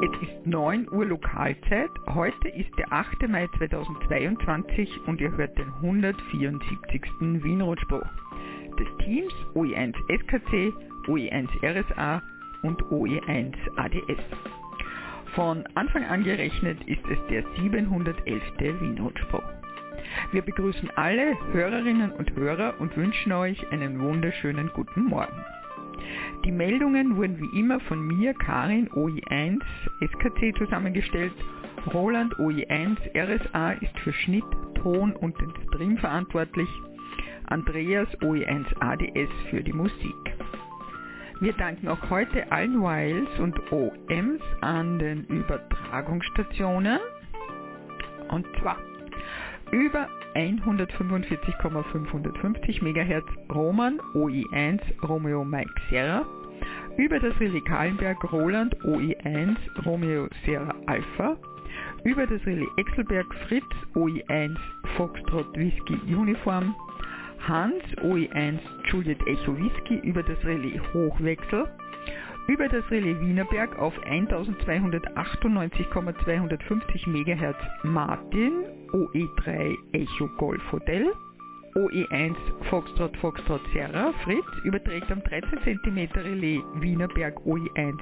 Es ist 9 Uhr Lokalzeit. Heute ist der 8. Mai 2022 und ihr hört den 174. Wienrundspruch des Teams OE1 SKC, OE1 RSA und OE1 ADS. Von Anfang an gerechnet ist es der 711. Wienrundspruch. Wir begrüßen alle Hörerinnen und Hörer und wünschen euch einen wunderschönen guten Morgen. Die Meldungen wurden wie immer von mir, Karin OI1 SKC zusammengestellt. Roland OI1 RSA ist für Schnitt, Ton und den Stream verantwortlich. Andreas OI1 ADS für die Musik. Wir danken auch heute allen Wiles und OMs an den Übertragungsstationen. Und zwar über 145,550 MHz Roman OI1 Romeo Mike Sierra, über das Relais Kahlenberg Roland OI1 Romeo Sierra Alpha, über das Relais Exelberg Fritz OI1 Foxtrot Whisky Uniform, Hans OI1 Juliet Echo Whisky über das Relais Hochwechsel, über das Relais Wienerberg auf 1298,250 MHz Martin OE3 Echo Golf Hotel, OE1 Foxtrot Foxtrot Sierra. Fritz überträgt am 13 cm Relais Wienerberg OE1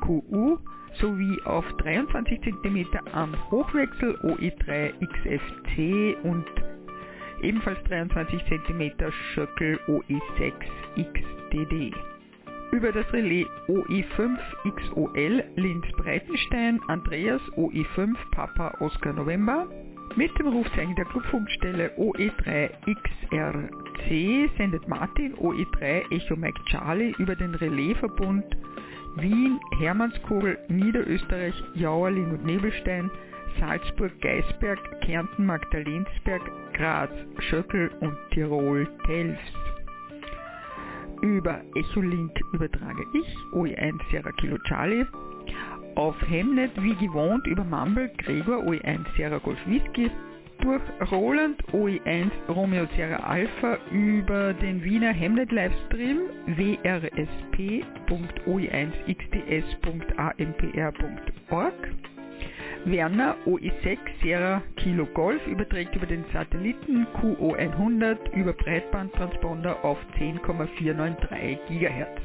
XQU sowie auf 23 cm am Hochwechsel OE3 XFC und ebenfalls 23 cm Schöckel OE6 XDD über das Relais OE5 XOL Linz Breitenstein Andreas OE5 Papa Oscar November mit dem Rufzeichen der Clubfunkstelle OE3 XRC sendet Martin OE3 Echo Mike Charlie über den Relaisverbund Wien, Hermannskogel, Niederösterreich, Jauerling und Nebelstein, Salzburg, Geisberg, Kärnten, Magdalensberg, Graz, Schöckel und Tirol, Telfs. Über Echolink übertrage ich, OE1 Sierra Kilo Charlie. Auf Hemnet wie gewohnt über Mumble Gregor OE1 Sierra Golf Whisky. Durch Roland OE1 Romeo Sierra Alpha über den Wiener Hemnet Livestream wrsp.oe1xds.ampr.org. Werner OE6 Sierra Kilo Golf überträgt über den Satelliten QO100 über Breitbandtransponder auf 10,493 GHz.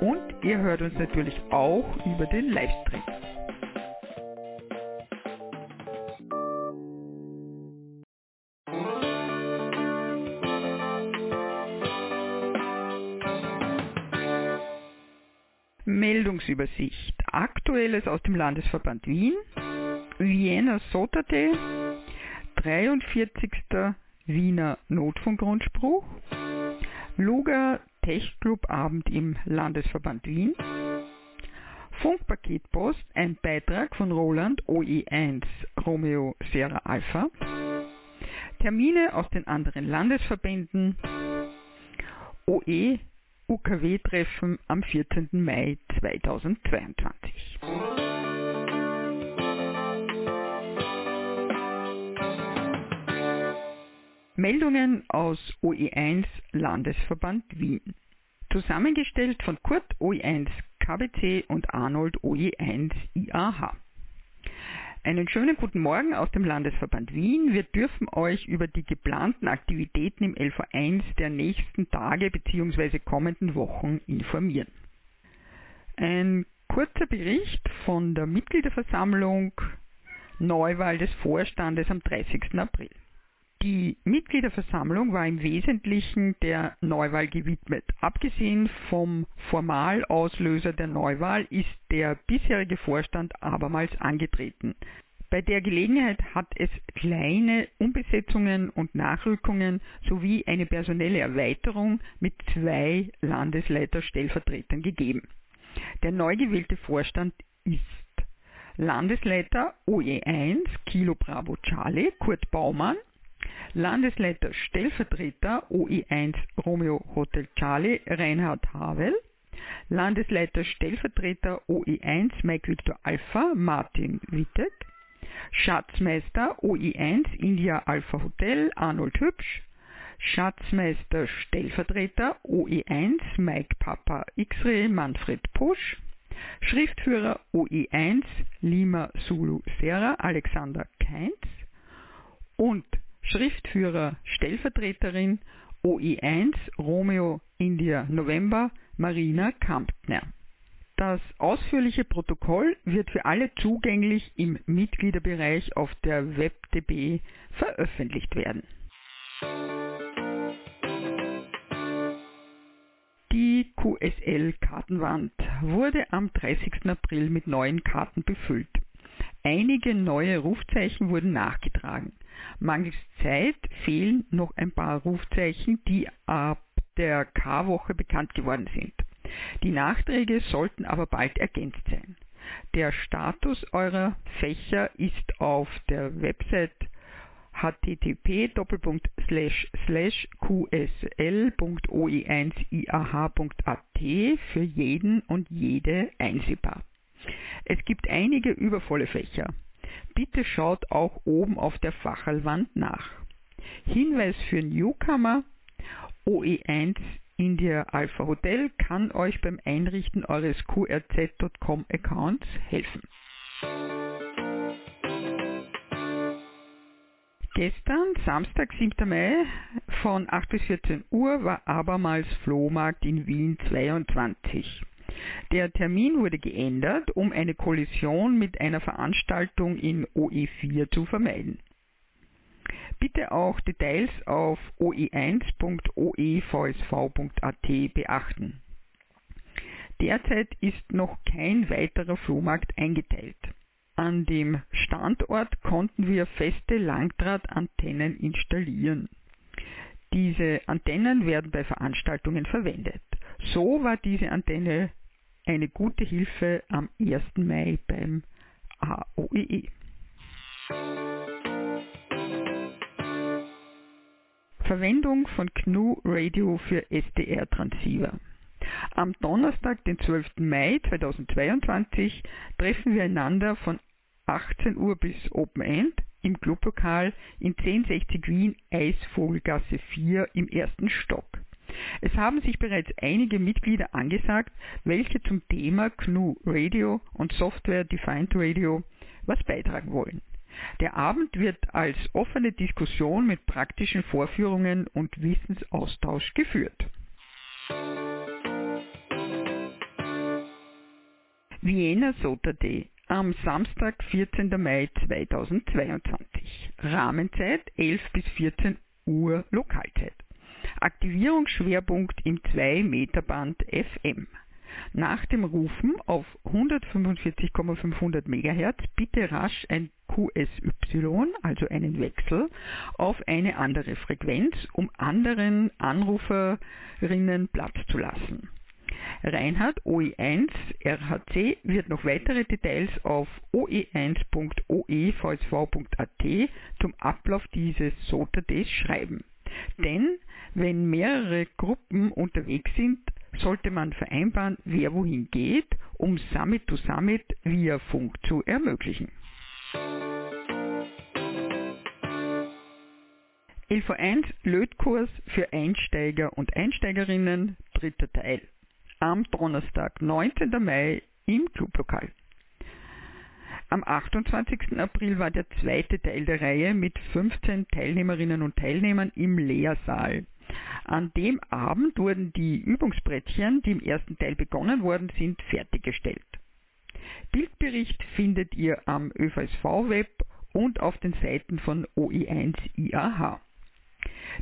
Und ihr hört uns natürlich auch über den Livestream. Meldungsübersicht. Aus dem Landesverband Wien. Vienna Sotate, 43. Wiener Notfunkgrundspruch. Luga Techclub Abend im Landesverband Wien. Funkpaketpost, ein Beitrag von Roland OE1 Romeo Sierra Alpha. Termine aus den anderen Landesverbänden. OE UKW-Treffen am 14. Mai 2022. Meldungen aus OE1 Landesverband Wien. Zusammengestellt von Kurt OE1 KBC und Arnold OE1 IAH. Einen schönen guten Morgen aus dem Landesverband Wien. Wir dürfen euch über die geplanten Aktivitäten im LV1 der nächsten Tage bzw. kommenden Wochen informieren. Ein kurzer Bericht von der Mitgliederversammlung Neuwahl des Vorstandes am 30. April. Die Mitgliederversammlung war im Wesentlichen der Neuwahl gewidmet. Abgesehen vom Formalauslöser der Neuwahl ist der bisherige Vorstand abermals angetreten. Bei der Gelegenheit hat es kleine Umbesetzungen und Nachrückungen sowie eine personelle Erweiterung mit zwei Landesleiter-Stellvertretern gegeben. Der neu gewählte Vorstand ist Landesleiter OE1 Kilo Bravo Charlie Kurt Baumann, Landesleiter Stellvertreter OE1 Romeo Hotel Charlie Reinhard Havel, Landesleiter Stellvertreter OE1 Mike Victor Alpha Martin Wittek, Schatzmeister OE1 India Alpha Hotel Arnold Hübsch, Schatzmeister Stellvertreter OE1 Mike Papa X-Ray Manfred Pusch, Schriftführer OE1 Lima Zulu Serra Alexander Keins und Schriftführer Stellvertreterin OE1 Romeo India November Marina Kamptner. Das ausführliche Protokoll wird für alle zugänglich im Mitgliederbereich auf der WebDB veröffentlicht werden. Die QSL-Kartenwand wurde am 30. April mit neuen Karten befüllt. Einige neue Rufzeichen wurden nachgetragen. Mangels Zeit fehlen noch ein paar Rufzeichen, die ab der K-Woche bekannt geworden sind. Die Nachträge sollten aber bald ergänzt sein. Der Status eurer Fächer ist auf der Website http://qsl.oe1iah.at für jeden und jede einsehbar. Es gibt einige übervolle Fächer. Bitte schaut auch oben auf der Fachelwand nach. Hinweis für Newcomer OE1 India Alpha Hotel kann euch beim Einrichten eures qrz.com Accounts helfen. Gestern, Samstag, 7. Mai, von 8 bis 14 Uhr war abermals Flohmarkt in Wien 22. Der Termin wurde geändert, um eine Kollision mit einer Veranstaltung in OE4 zu vermeiden. Bitte auch Details auf oe1.oevsv.at beachten. Derzeit ist noch kein weiterer Flohmarkt eingeteilt. An dem Standort konnten wir feste Langdrahtantennen installieren. Diese Antennen werden bei Veranstaltungen verwendet. So war diese Antenne eine gute Hilfe am 1. Mai beim AOEE. Verwendung von GNU Radio für SDR-Transceiver. Am Donnerstag, den 12. Mai 2022, treffen wir einander von 18 Uhr bis Open End im Clublokal in 1060 Wien Eisvogelgasse 4 im ersten Stock. Es haben sich bereits einige Mitglieder angesagt, welche zum Thema GNU Radio und Software Defined Radio was beitragen wollen. Der Abend wird als offene Diskussion mit praktischen Vorführungen und Wissensaustausch geführt. Vienna Sota Day am Samstag, 14. Mai 2022. Rahmenzeit 11 bis 14 Uhr Lokalzeit. Aktivierungsschwerpunkt im 2 Meter Band FM. Nach dem Rufen auf 145,500 MHz bitte rasch ein QSY, also einen Wechsel, auf eine andere Frequenz, um anderen Anruferinnen Platz zu lassen. Reinhard OE1 RHC wird noch weitere Details auf oe1.oevsv.at zum Ablauf dieses SOTA-Days schreiben. Denn wenn mehrere Gruppen unterwegs sind, sollte man vereinbaren, wer wohin geht, um Summit to Summit via Funk zu ermöglichen. LV1 Lötkurs für Einsteiger und Einsteigerinnen, dritter Teil. Am Donnerstag, 19. Mai im Clublokal. Am 28. April war der zweite Teil der Reihe mit 15 Teilnehmerinnen und Teilnehmern im Lehrsaal. An dem Abend wurden die Übungsbrettchen, die im ersten Teil begonnen worden sind, fertiggestellt. Bildbericht findet ihr am ÖVSV-Web und auf den Seiten von OE1 IAH.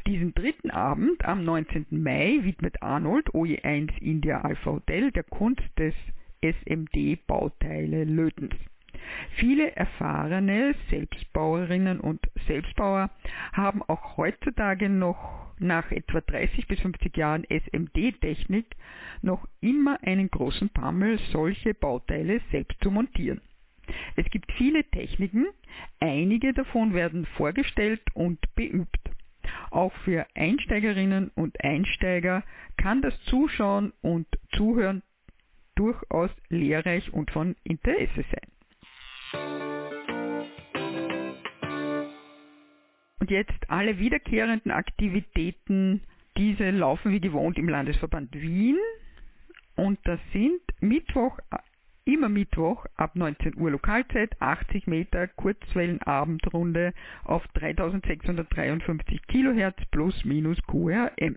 Diesen dritten Abend am 19. Mai widmet Arnold OE1 India Alpha Hotel der Kunst des SMD-Bauteile Lötens. Viele erfahrene Selbstbauerinnen und Selbstbauer haben auch heutzutage noch nach etwa 30 bis 50 Jahren SMD-Technik noch immer einen großen Pammel, solche Bauteile selbst zu montieren. Es gibt viele Techniken, einige davon werden vorgestellt und beübt. Auch für Einsteigerinnen und Einsteiger kann das Zuschauen und Zuhören durchaus lehrreich und von Interesse sein. Und jetzt alle wiederkehrenden Aktivitäten, diese laufen wie gewohnt im Landesverband Wien. Und das sind Mittwoch Immer Mittwoch ab 19 Uhr Lokalzeit 80 Meter Kurzwellenabendrunde auf 3653 Kilohertz plus minus QRM.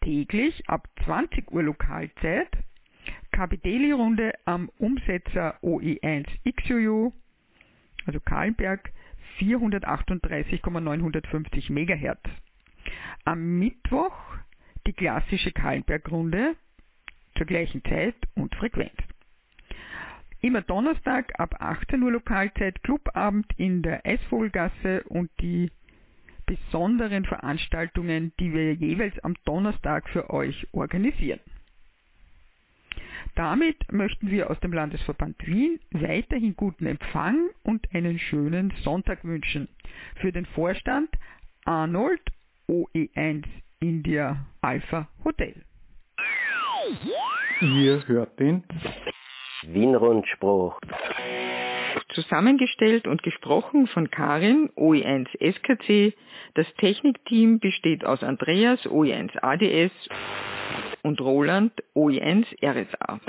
Täglich ab 20 Uhr Lokalzeit Capitelli-Runde am Umsetzer OE1 XUU, also Kahlenberg, 438,950 MHz. Am Mittwoch die klassische Kahlenberg-Runde zur gleichen Zeit und Frequenz. Immer Donnerstag ab 18 Uhr Lokalzeit Clubabend in der Eisvogelgasse und die besonderen Veranstaltungen, die wir jeweils am Donnerstag für euch organisieren. Damit möchten wir aus dem Landesverband Wien weiterhin guten Empfang und einen schönen Sonntag wünschen. Für den Vorstand Arnold OE1 India Alpha Hotel. Ihr hört den Wien-Rundspruch. Zusammengestellt und gesprochen von Karin, OE1 SKC. Das Technikteam besteht aus Andreas, OE1 ADS und Roland, OE1 RSA.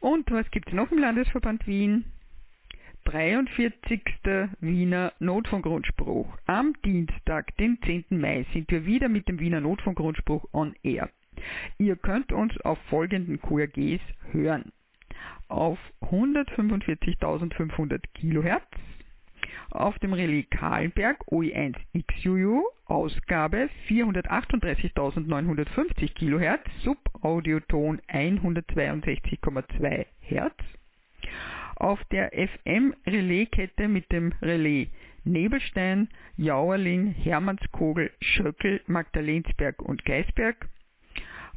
Und was gibt es noch im Landesverband Wien? 43. Wiener Notfunkgrundspruch. Am Dienstag, den 10. Mai, sind wir wieder mit dem Wiener Notfunkgrundspruch on air. Ihr könnt uns auf folgenden QRGs hören. Auf 145.500 Kilohertz, auf dem Relais Kahlenberg OE1 XUU, Ausgabe 438.950 Kilohertz, Subaudioton 162,2 Hertz, auf der FM-Relaiskette mit dem Relais. Nebelstein, Jauerling, Hermannskogel, Schöckel, Magdalensberg und Geisberg,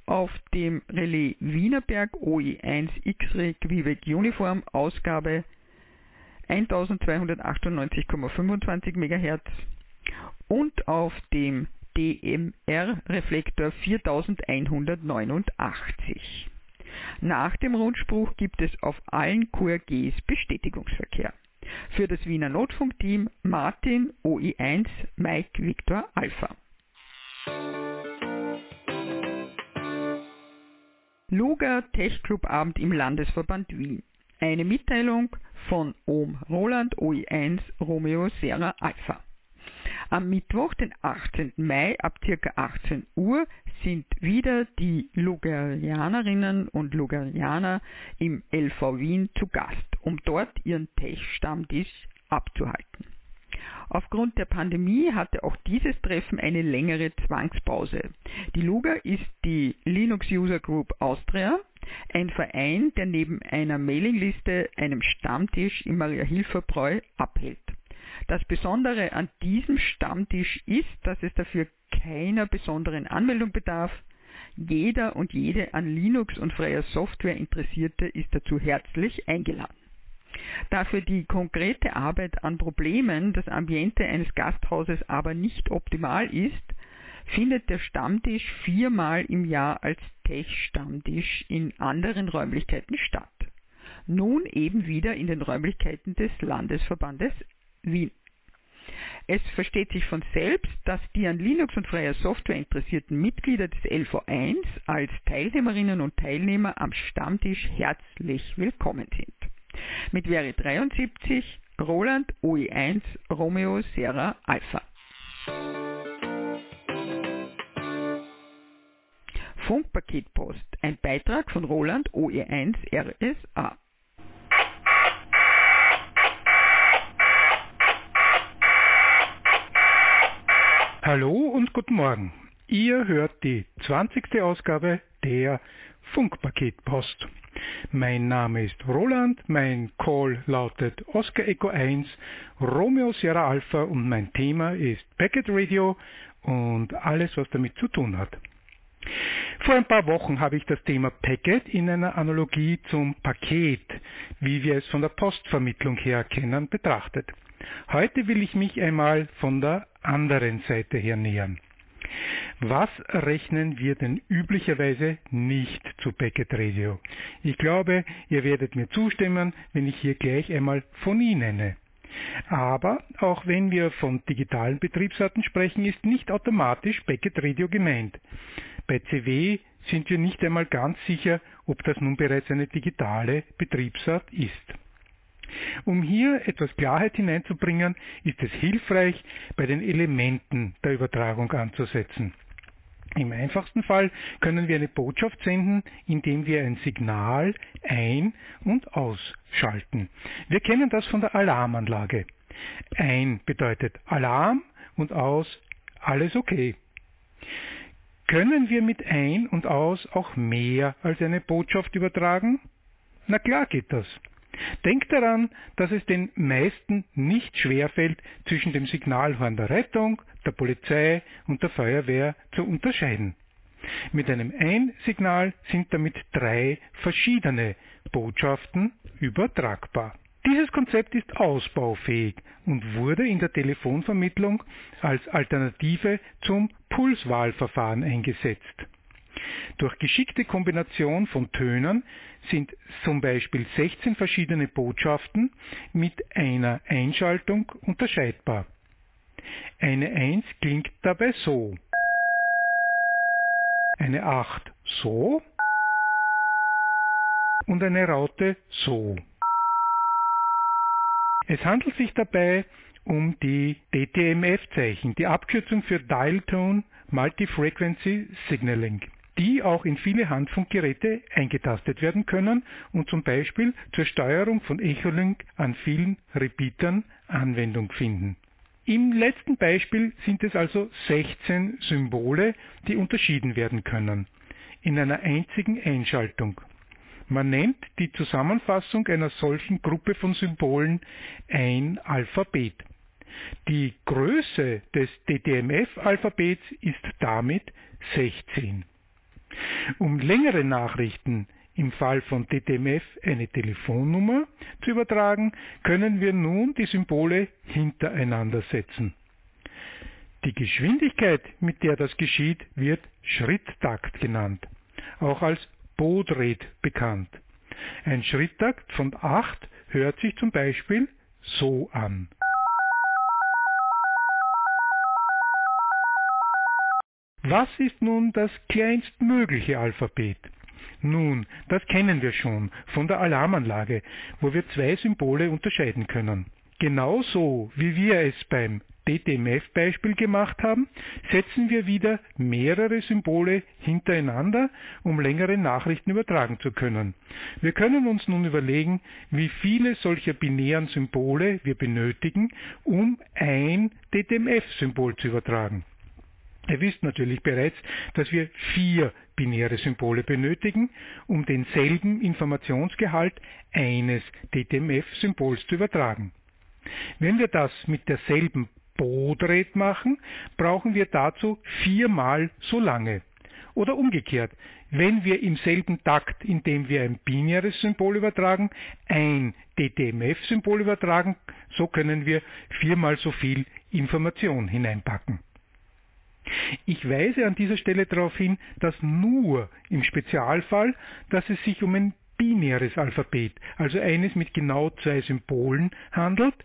auf dem Relais Wienerberg OE1 X-Ray Quebec Uniform Ausgabe 1298,25 MHz und auf dem DMR Reflektor 4189. Nach dem Rundspruch gibt es auf allen QRGs Bestätigungsverkehr. Für das Wiener Notfunkteam Martin OI1 Mike Victor Alpha. Luga Tech Club Abend im Landesverband Wien. Eine Mitteilung von Ohm Roland OI1 Romeo Serra Alpha. Am Mittwoch, den 18. Mai ab ca. 18 Uhr sind wieder die Lugarianerinnen und Lugarianer im LV Wien zu Gast, um dort ihren Tech-Stammtisch abzuhalten. Aufgrund der Pandemie hatte auch dieses Treffen eine längere Zwangspause. Die Luga ist die Linux User Group Austria, ein Verein, der neben einer Mailingliste einem Stammtisch im Maria-Hilfer-Bräu abhält. Das Besondere an diesem Stammtisch ist, dass es dafür keiner besonderen Anmeldung bedarf. Jeder und jede an Linux und freier Software Interessierte ist dazu herzlich eingeladen. Da für die konkrete Arbeit an Problemen das Ambiente eines Gasthauses aber nicht optimal ist, findet der Stammtisch viermal im Jahr als Tech-Stammtisch in anderen Räumlichkeiten statt. Nun eben wieder in den Räumlichkeiten des Landesverbandes Wien. Es versteht sich von selbst, dass die an Linux und freier Software interessierten Mitglieder des LV1 als Teilnehmerinnen und Teilnehmer am Stammtisch herzlich willkommen sind. Mit Wäre 73 Roland OE1 Romeo Sierra Alpha. Funkpaketpost, ein Beitrag von Roland OE1 RSA. Hallo und guten Morgen. Ihr hört die 20. Ausgabe der Funkpaketpost. Mein Name ist Roland, mein Call lautet Oscar Echo 1, Romeo Sierra Alpha und mein Thema ist Packet Radio und alles, was damit zu tun hat. Vor ein paar Wochen habe ich das Thema Packet in einer Analogie zum Paket, wie wir es von der Postvermittlung her kennen, betrachtet. Heute will ich mich einmal von der anderen Seite her nähern. Was rechnen wir denn üblicherweise nicht zu Packet Radio? Ich glaube, ihr werdet mir zustimmen, wenn ich hier gleich einmal Phonie nenne. Aber auch wenn wir von digitalen Betriebsarten sprechen, ist nicht automatisch Packet Radio gemeint. Bei CW sind wir nicht einmal ganz sicher, ob das nun bereits eine digitale Betriebsart ist. Um hier etwas Klarheit hineinzubringen, ist es hilfreich, bei den Elementen der Übertragung anzusetzen. Im einfachsten Fall können wir eine Botschaft senden, indem wir ein Signal ein- und ausschalten. Wir kennen das von der Alarmanlage. Ein bedeutet Alarm und aus alles okay. Können wir mit ein und aus auch mehr als eine Botschaft übertragen? Na klar geht das. Denkt daran, dass es den meisten nicht schwerfällt, zwischen dem Signalhorn der Rettung, der Polizei und der Feuerwehr zu unterscheiden. Mit einem Ein-Signal sind damit drei verschiedene Botschaften übertragbar. Dieses Konzept ist ausbaufähig und wurde in der Telefonvermittlung als Alternative zum Pulswahlverfahren eingesetzt. Durch geschickte Kombination von Tönen sind zum Beispiel 16 verschiedene Botschaften mit einer Einschaltung unterscheidbar. Eine 1 klingt dabei so, eine 8 so und eine Raute so. Es handelt sich dabei um die DTMF-Zeichen, die Abkürzung für Dial Tone Multi-Frequency Signaling, die auch in viele Handfunkgeräte eingetastet werden können und zum Beispiel zur Steuerung von Echolink an vielen Repeatern Anwendung finden. Im letzten Beispiel sind es also 16 Symbole, die unterschieden werden können, in einer einzigen Einschaltung. Man nennt die Zusammenfassung einer solchen Gruppe von Symbolen ein Alphabet. Die Größe des DTMF-Alphabets ist damit 16. Um längere Nachrichten, im Fall von DTMF eine Telefonnummer, zu übertragen, können wir nun die Symbole hintereinander setzen. Die Geschwindigkeit, mit der das geschieht, wird Schritttakt genannt, auch als Bodred bekannt. Ein Schritttakt von 8 hört sich zum Beispiel so an. Was ist nun das kleinstmögliche Alphabet? Nun, das kennen wir schon von der Alarmanlage, wo wir zwei Symbole unterscheiden können. Genauso wie wir es beim DTMF-Beispiel gemacht haben, setzen wir wieder mehrere Symbole hintereinander, um längere Nachrichten übertragen zu können. Wir können uns nun überlegen, wie viele solcher binären Symbole wir benötigen, um ein DTMF-Symbol zu übertragen. Ihr wisst natürlich bereits, dass wir vier binäre Symbole benötigen, um denselben Informationsgehalt eines DTMF-Symbols zu übertragen. Wenn wir das mit derselben Bodred machen, brauchen wir dazu viermal so lange. Oder umgekehrt, wenn wir im selben Takt, in dem wir ein binäres Symbol übertragen, ein DTMF-Symbol übertragen, so können wir viermal so viel Information hineinpacken. Ich weise an dieser Stelle darauf hin, dass nur im Spezialfall, dass es sich um ein binäres Alphabet, also eines mit genau zwei Symbolen handelt,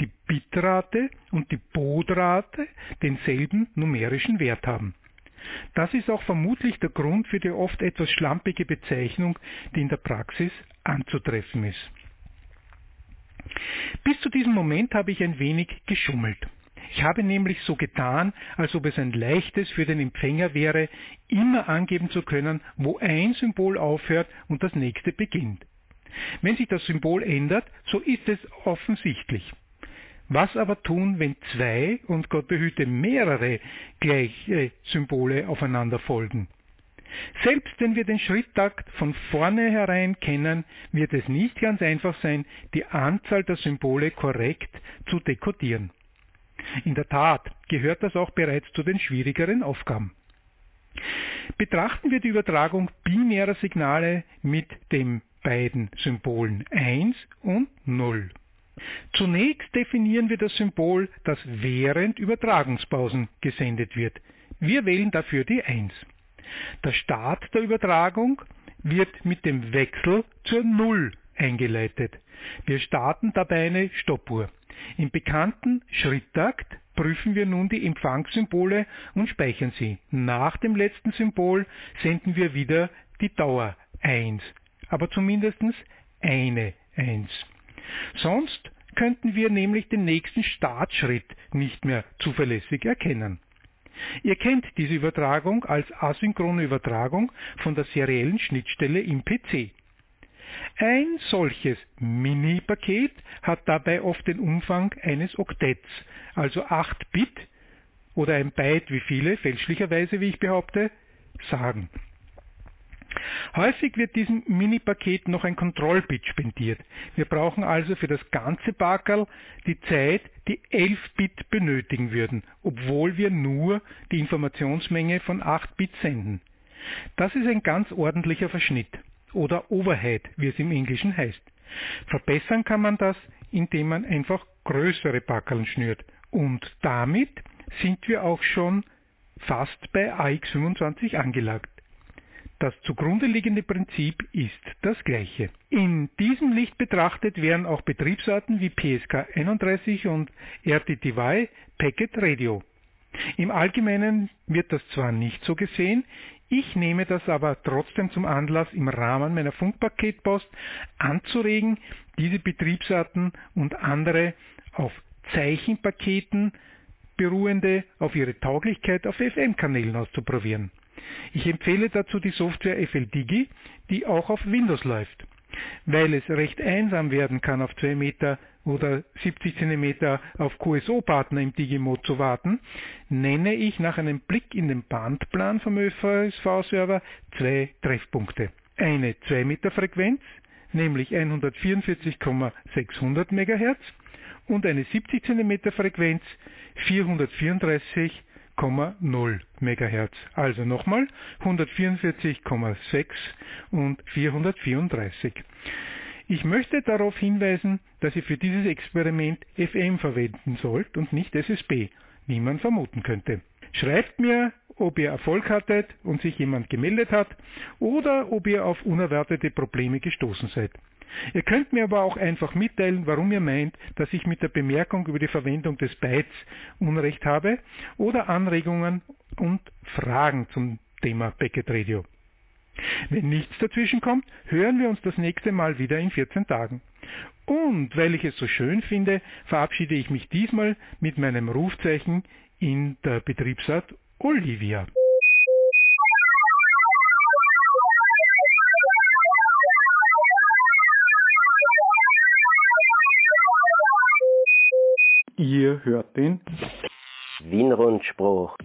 die Bitrate und die Bodrate denselben numerischen Wert haben. Das ist auch vermutlich der Grund für die oft etwas schlampige Bezeichnung, die in der Praxis anzutreffen ist. Bis zu diesem Moment habe ich ein wenig geschummelt. Ich habe nämlich so getan, als ob es ein leichtes für den Empfänger wäre, immer angeben zu können, wo ein Symbol aufhört und das nächste beginnt. Wenn sich das Symbol ändert, so ist es offensichtlich. Was aber tun, wenn zwei und Gott behüte mehrere gleiche Symbole aufeinander folgen? Selbst wenn wir den Schritttakt von vornherein kennen, wird es nicht ganz einfach sein, die Anzahl der Symbole korrekt zu dekodieren. In der Tat gehört das auch bereits zu den schwierigeren Aufgaben. Betrachten wir die Übertragung binärer Signale mit den beiden Symbolen 1 und 0. Zunächst definieren wir das Symbol, das während Übertragungspausen gesendet wird. Wir wählen dafür die 1. Der Start der Übertragung wird mit dem Wechsel zur 0 eingeleitet. Wir starten dabei eine Stoppuhr. Im bekannten Schritttakt prüfen wir nun die Empfangssymbole und speichern sie. Nach dem letzten Symbol senden wir wieder die Dauer 1, aber zumindest eine 1. Sonst könnten wir nämlich den nächsten Startschritt nicht mehr zuverlässig erkennen. Ihr kennt diese Übertragung als asynchrone Übertragung von der seriellen Schnittstelle im PC. Ein solches Mini-Paket hat dabei oft den Umfang eines Oktetts, also 8 Bit oder ein Byte, wie viele fälschlicherweise, wie ich behaupte, sagen. Häufig wird diesem Mini-Paket noch ein Kontrollbit spendiert. Wir brauchen also für das ganze Bakerl die Zeit, die 11 Bit benötigen würden, obwohl wir nur die Informationsmenge von 8 Bit senden. Das ist ein ganz ordentlicher Verschnitt oder Overhead, wie es im Englischen heißt. Verbessern kann man das, indem man einfach größere Backeln schnürt. Und damit sind wir auch schon fast bei AX25 angelangt. Das zugrunde liegende Prinzip ist das gleiche. In diesem Licht betrachtet wären auch Betriebsarten wie PSK31 und RTTY Packet Radio. Im Allgemeinen wird das zwar nicht so gesehen, ich nehme das aber trotzdem zum Anlass, im Rahmen meiner Funkpaketpost anzuregen, diese Betriebsarten und andere auf Zeichenpaketen beruhende auf ihre Tauglichkeit auf FM-Kanälen auszuprobieren. Ich empfehle dazu die Software FLDigi, die auch auf Windows läuft. Weil es recht einsam werden kann, auf 2 Meter oder 70 cm auf QSO-Partner im Digimod zu warten, nenne ich nach einem Blick in den Bandplan vom ÖVSV-Server zwei Treffpunkte. Eine 2 Meter Frequenz, nämlich 144,600 MHz und eine 70 cm Frequenz 434 4,0 MHz. Also nochmal 144,6 und 434. Ich möchte darauf hinweisen, dass ihr für dieses Experiment FM verwenden sollt und nicht SSB, wie man vermuten könnte. Schreibt mir, ob ihr Erfolg hattet und sich jemand gemeldet hat oder ob ihr auf unerwartete Probleme gestoßen seid. Ihr könnt mir aber auch einfach mitteilen, warum ihr meint, dass ich mit der Bemerkung über die Verwendung des Bytes Unrecht habe oder Anregungen und Fragen zum Thema Packet Radio. Wenn nichts dazwischen kommt, hören wir uns das nächste Mal wieder in 14 Tagen. Und weil ich es so schön finde, verabschiede ich mich diesmal mit meinem Rufzeichen in der Betriebsart Olivia. Ihr hört den Wien-Rundspruch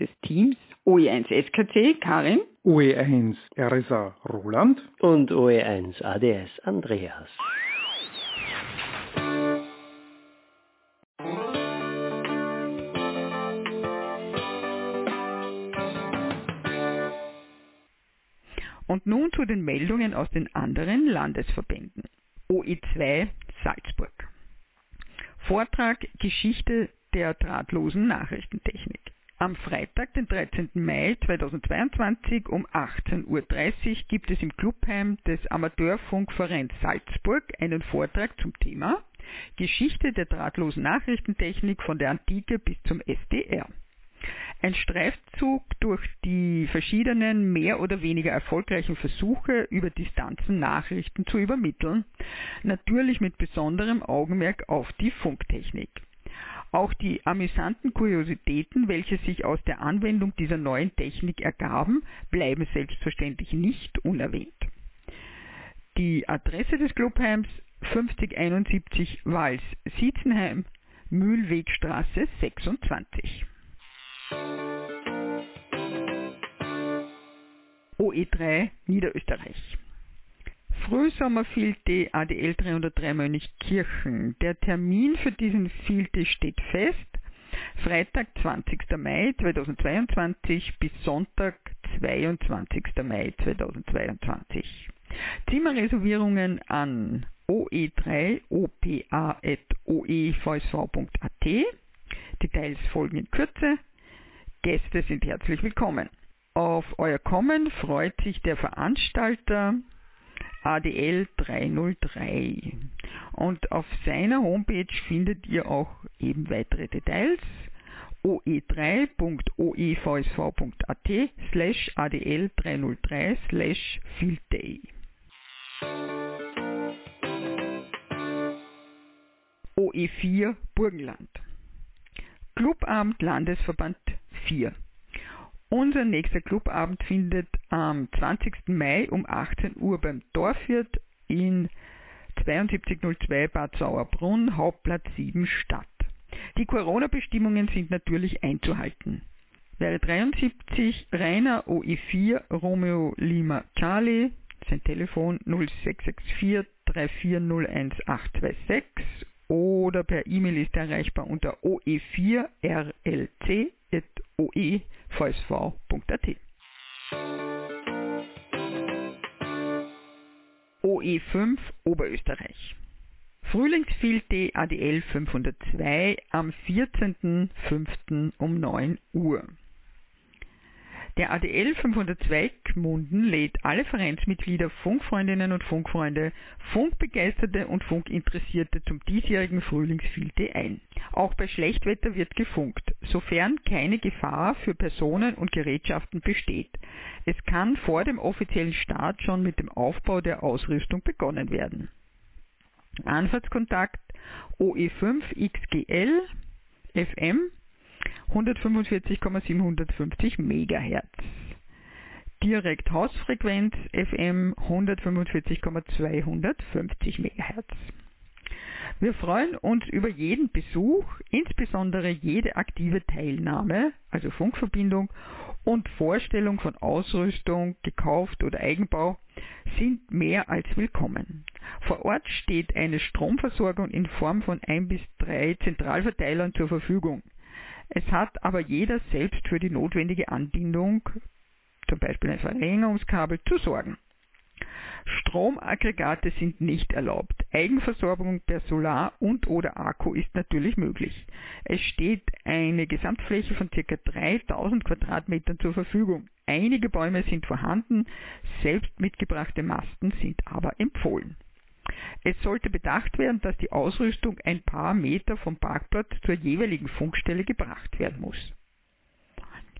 des Teams OE1 SKC Karin, OE1 RSA Roland und OE1 ADS Andreas. Und nun zu den Meldungen aus den anderen Landesverbänden. OE2 Salzburg. Vortrag Geschichte der drahtlosen Nachrichtentechnik. Am Freitag, den 13. Mai 2022 um 18.30 Uhr gibt es im Clubheim des Amateurfunkvereins Salzburg einen Vortrag zum Thema Geschichte der drahtlosen Nachrichtentechnik von der Antike bis zum SDR. Ein Streifzug durch die verschiedenen mehr oder weniger erfolgreichen Versuche, über Distanzen Nachrichten zu übermitteln, natürlich mit besonderem Augenmerk auf die Funktechnik. Auch die amüsanten Kuriositäten, welche sich aus der Anwendung dieser neuen Technik ergaben, bleiben selbstverständlich nicht unerwähnt. Die Adresse des Clubheims 5071 Wals-Sietzenheim, Mühlwegstraße 26. OE3 Niederösterreich. Frühsommerfilde ADL 303 Mönchkirchen. Der Termin für diesen Filte steht fest. Freitag, 20. Mai 2022 bis Sonntag, 22. Mai 2022. Zimmerreservierungen an oe3opa.oevsv.at. Details folgen in Kürze. Gäste sind herzlich willkommen. Auf euer Kommen freut sich der Veranstalter ADL 303. Und auf seiner Homepage findet ihr auch eben weitere Details oe3.oevsv.at slash adl 303 slash fieldday. OE4 Burgenland. Clubabend Landesverband 4. Unser nächster Clubabend findet am 20. Mai um 18 Uhr beim Dorfwirt in 7202 Bad Sauerbrunn, Hauptplatz 7 statt. Die Corona-Bestimmungen sind natürlich einzuhalten. Wäre 73 Rainer OE4 Romeo Lima Charlie, sein Telefon 0664 3401826 oder per E-Mail ist er erreichbar unter oe4rlc.oevsv.at. OE5 Oberösterreich. Frühlingsfield ADL 502 am 14.05. um 9 Uhr. Der ADL 502 Gmunden lädt alle Vereinsmitglieder, Funkfreundinnen und Funkfreunde, Funkbegeisterte und Funkinteressierte zum diesjährigen Frühlingsfilte ein. Auch bei Schlechtwetter wird gefunkt, sofern keine Gefahr für Personen und Gerätschaften besteht. Es kann vor dem offiziellen Start schon mit dem Aufbau der Ausrüstung begonnen werden. Anfahrtskontakt OE5XGL FM 145,750 MHz. Direkt Hausfrequenz FM 145,250 MHz. Wir freuen uns über jeden Besuch, insbesondere jede aktive Teilnahme, also Funkverbindung und Vorstellung von Ausrüstung, gekauft oder Eigenbau, sind mehr als willkommen. Vor Ort steht eine Stromversorgung in Form von ein bis drei Zentralverteilern zur Verfügung. Es hat aber jeder selbst für die notwendige Anbindung, zum Beispiel ein Verlängerungskabel, zu sorgen. Stromaggregate sind nicht erlaubt. Eigenversorgung per Solar und oder Akku ist natürlich möglich. Es steht eine Gesamtfläche von ca. 3000 Quadratmetern zur Verfügung. Einige Bäume sind vorhanden, selbst mitgebrachte Masten sind aber empfohlen. Es sollte bedacht werden, dass die Ausrüstung ein paar Meter vom Parkplatz zur jeweiligen Funkstelle gebracht werden muss.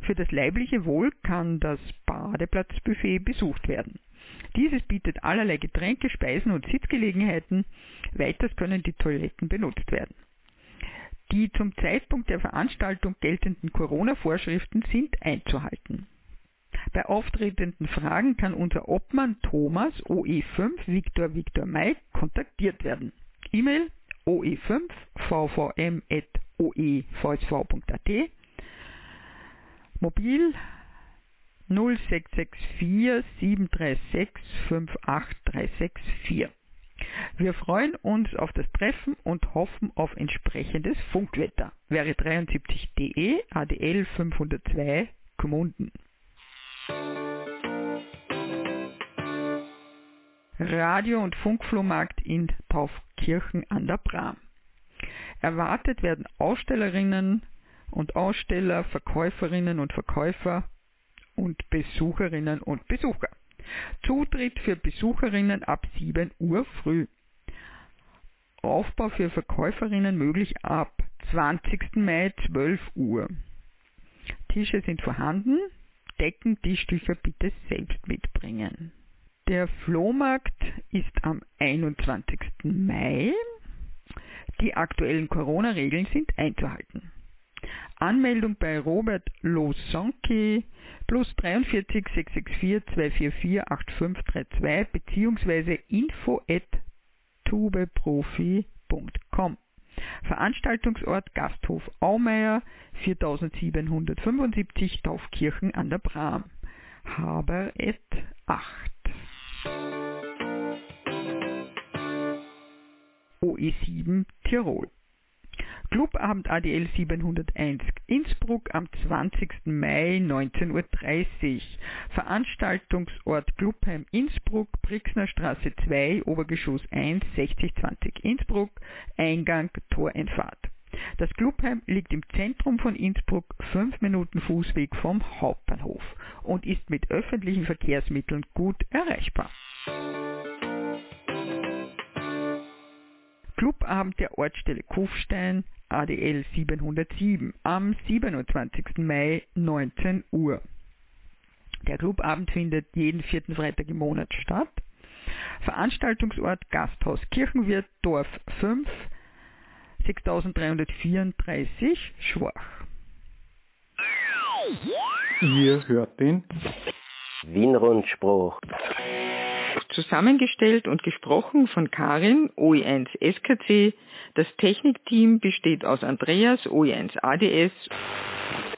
Für das leibliche Wohl kann das Badeplatzbuffet besucht werden. Dieses bietet allerlei Getränke, Speisen und Sitzgelegenheiten. Weiters können die Toiletten benutzt werden. Die zum Zeitpunkt der Veranstaltung geltenden Corona-Vorschriften sind einzuhalten. Bei auftretenden Fragen kann unser Obmann Thomas OE5 Victor Victor Mike kontaktiert werden. E-Mail oe5vvm.oevsv.at Mobil 0664 736 58364. Wir freuen uns auf das Treffen und hoffen auf entsprechendes Funkwetter. Wäre 73.de ADL 502 Kommunen. Radio- und Funkflohmarkt in Taufkirchen an der Bram. Erwartet werden Ausstellerinnen und Aussteller, Verkäuferinnen und Verkäufer und Besucherinnen und Besucher. Zutritt für Besucherinnen ab 7 Uhr früh. Aufbau für Verkäuferinnen möglich ab 20. Mai 12 Uhr. Tische sind vorhanden, Decken, Tischtücher bitte selbst mitbringen. Der Flohmarkt ist am 21. Mai. Die aktuellen Corona-Regeln sind einzuhalten. Anmeldung bei Robert Losonki plus 43 664 244 8532 beziehungsweise info at tubeprofi.com. Veranstaltungsort Gasthof Aumeier 4775 Taufkirchen an der Bram. Haber et 8. OE7 Tirol. Clubabend ADL 701 Innsbruck am 20. Mai 19.30 Uhr. Veranstaltungsort Clubheim Innsbruck, Brixner Straße 2, Obergeschoss 1, 6020 Innsbruck, Eingang Toreinfahrt. Das Clubheim liegt im Zentrum von Innsbruck, 5 Minuten Fußweg vom Hauptbahnhof und ist mit öffentlichen Verkehrsmitteln gut erreichbar. Clubabend der Ortsstelle Kufstein ADL 707 am 27. Mai 19 Uhr. Der Clubabend findet jeden vierten Freitag im Monat statt. Veranstaltungsort Gasthaus Kirchenwirt Dorf 5 6334 Schwach. Ihr hört den Wienrundspruch. Zusammengestellt und gesprochen von Karin, OE1 SKC. Das Technikteam besteht aus Andreas, OE1 ADS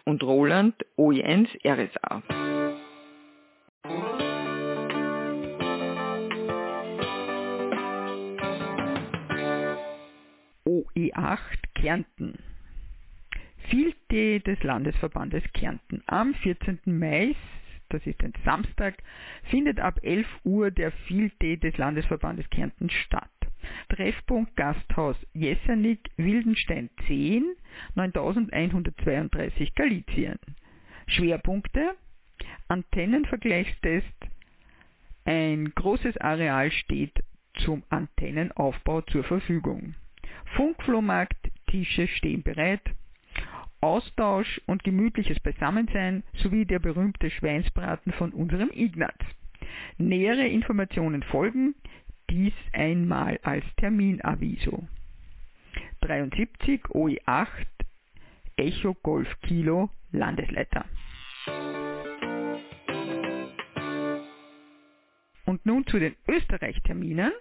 und Roland, OE1 RSA. OE8 Kärnten. Vielte des Landesverbandes Kärnten. Am 14. Mai, das ist ein Samstag, findet ab 11 Uhr der Vielte des Landesverbandes Kärnten statt. Treffpunkt Gasthaus Jessernick, Wildenstein 10, 9132 Galizien. Schwerpunkte Antennenvergleichstest. Ein großes Areal steht zum Antennenaufbau zur Verfügung. Funkflohmarkt, Tische stehen bereit. Austausch und gemütliches Beisammensein sowie der berühmte Schweinsbraten von unserem Ignaz. Nähere Informationen folgen, dies einmal als Terminaviso. 73 OE8 Echo Golf Kilo Landesleiter. Und nun zu den Österreich-Terminen.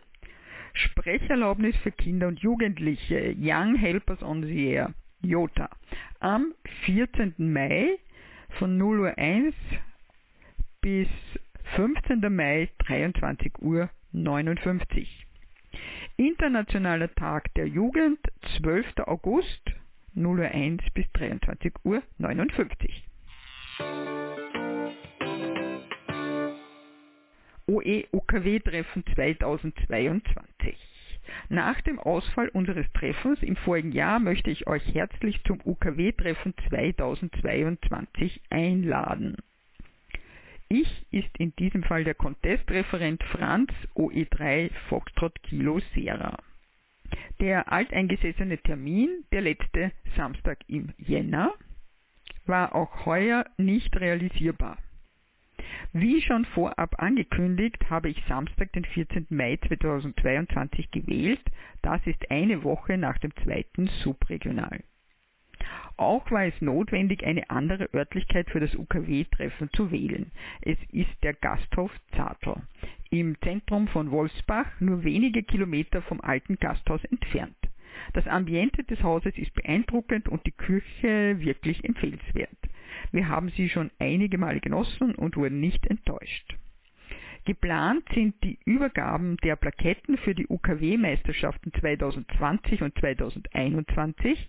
Sprecherlaubnis für Kinder und Jugendliche, Young Helpers on the Air, JOTA, am 14. Mai von 0 Uhr 1 bis 15. Mai 23 Uhr 59. Internationaler Tag der Jugend, 12. August 0 Uhr 1 bis 23 Uhr 59. OE-UKW-Treffen 2022. Nach dem Ausfall unseres Treffens im vorigen Jahr möchte ich euch herzlich zum UKW-Treffen 2022 einladen. Ich ist in diesem Fall der Contest-Referent Franz OE3 Foxtrot Kilo Sera. Der alteingesessene Termin, der letzte Samstag im Jänner, war auch heuer nicht realisierbar. Wie schon vorab angekündigt, habe ich Samstag, den 14. Mai 2022 gewählt. Das ist eine Woche nach dem zweiten Subregional. Auch war es notwendig, eine andere Örtlichkeit für das UKW-Treffen zu wählen. Es ist der Gasthof Zartl im Zentrum von Wolfsbach, nur wenige Kilometer vom alten Gasthaus entfernt. Das Ambiente des Hauses ist beeindruckend und die Küche wirklich empfehlenswert. Wir haben sie schon einige Male genossen und wurden nicht enttäuscht. Geplant sind die Übergaben der Plaketten für die UKW-Meisterschaften 2020 und 2021,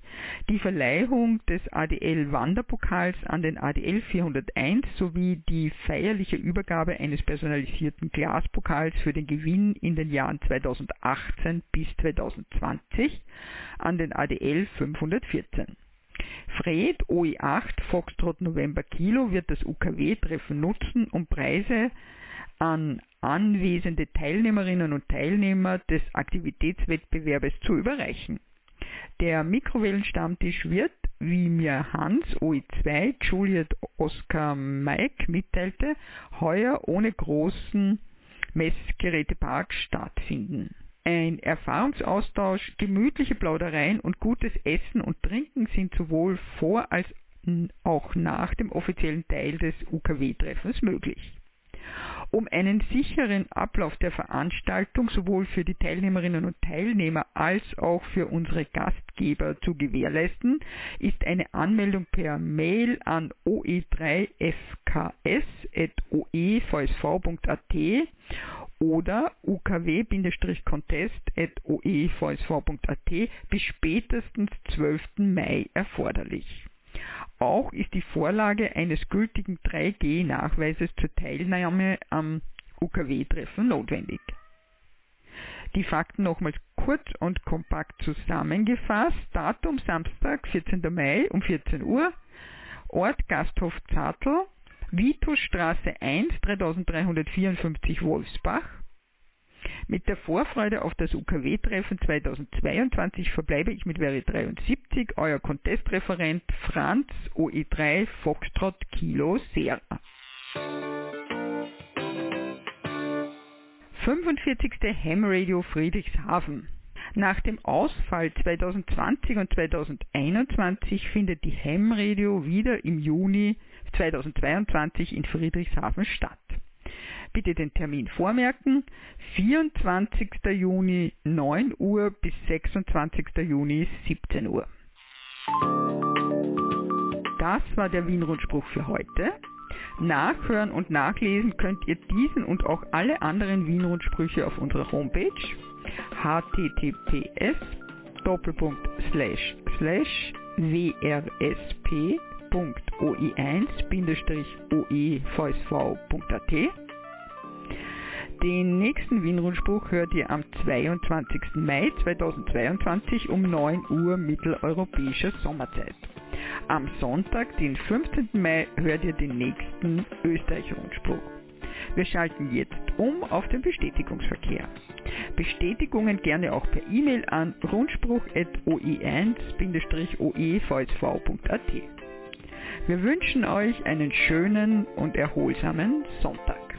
die Verleihung des ADL Wanderpokals an den ADL 401 sowie die feierliche Übergabe eines personalisierten Glaspokals für den Gewinn in den Jahren 2018 bis 2020 an den ADL 514. Fred OE8 Foxtrot November Kilo wird das UKW-Treffen nutzen, um Preise an anwesende Teilnehmerinnen und Teilnehmer des Aktivitätswettbewerbes zu überreichen. Der Mikrowellenstammtisch wird, wie mir Hans OE2 Juliet Oscar Mike mitteilte, heuer ohne großen Messgerätepark stattfinden. Ein Erfahrungsaustausch, gemütliche Plaudereien und gutes Essen und Trinken sind sowohl vor als auch nach dem offiziellen Teil des UKW-Treffens möglich. Um einen sicheren Ablauf der Veranstaltung sowohl für die Teilnehmerinnen und Teilnehmer als auch für unsere Gastgeber zu gewährleisten, ist eine Anmeldung per Mail an oe3fks.oevsv.at oder ukw-contest.oevsv.at bis spätestens 12. Mai erforderlich. Auch ist die Vorlage eines gültigen 3G-Nachweises zur Teilnahme am UKW-Treffen notwendig. Die Fakten nochmals kurz und kompakt zusammengefasst. Datum Samstag, 14. Mai um 14 Uhr. Ort Gasthof Zartl, Vitusstraße 1, 3354 Wolfsbach. Mit der Vorfreude auf das UKW-Treffen 2022 verbleibe ich mit Veri 73, euer Contestreferent Franz OE3 Foxtrot Kilo Sierra. 45. Ham Radio Friedrichshafen. Nach dem Ausfall 2020 und 2021 findet die Ham Radio wieder im Juni 2022 in Friedrichshafen statt. Bitte den Termin vormerken. 24. Juni 9 Uhr bis 26. Juni 17 Uhr. Das war der Wien-Rundspruch für heute. Nachhören und nachlesen könnt ihr diesen und auch alle anderen Wien-Rundsprüche auf unserer Homepage https wrsp.oi1-oevsv.at Den nächsten Wien-Rundspruch hört ihr am 22. Mai 2022 um 9 Uhr mitteleuropäischer Sommerzeit. Am Sonntag, den 15. Mai, hört ihr den nächsten Österreich-Rundspruch. Wir schalten jetzt um auf den Bestätigungsverkehr. Bestätigungen gerne auch per E-Mail an rundspruch.oe1-oevsv.at. Wir wünschen euch einen schönen und erholsamen Sonntag.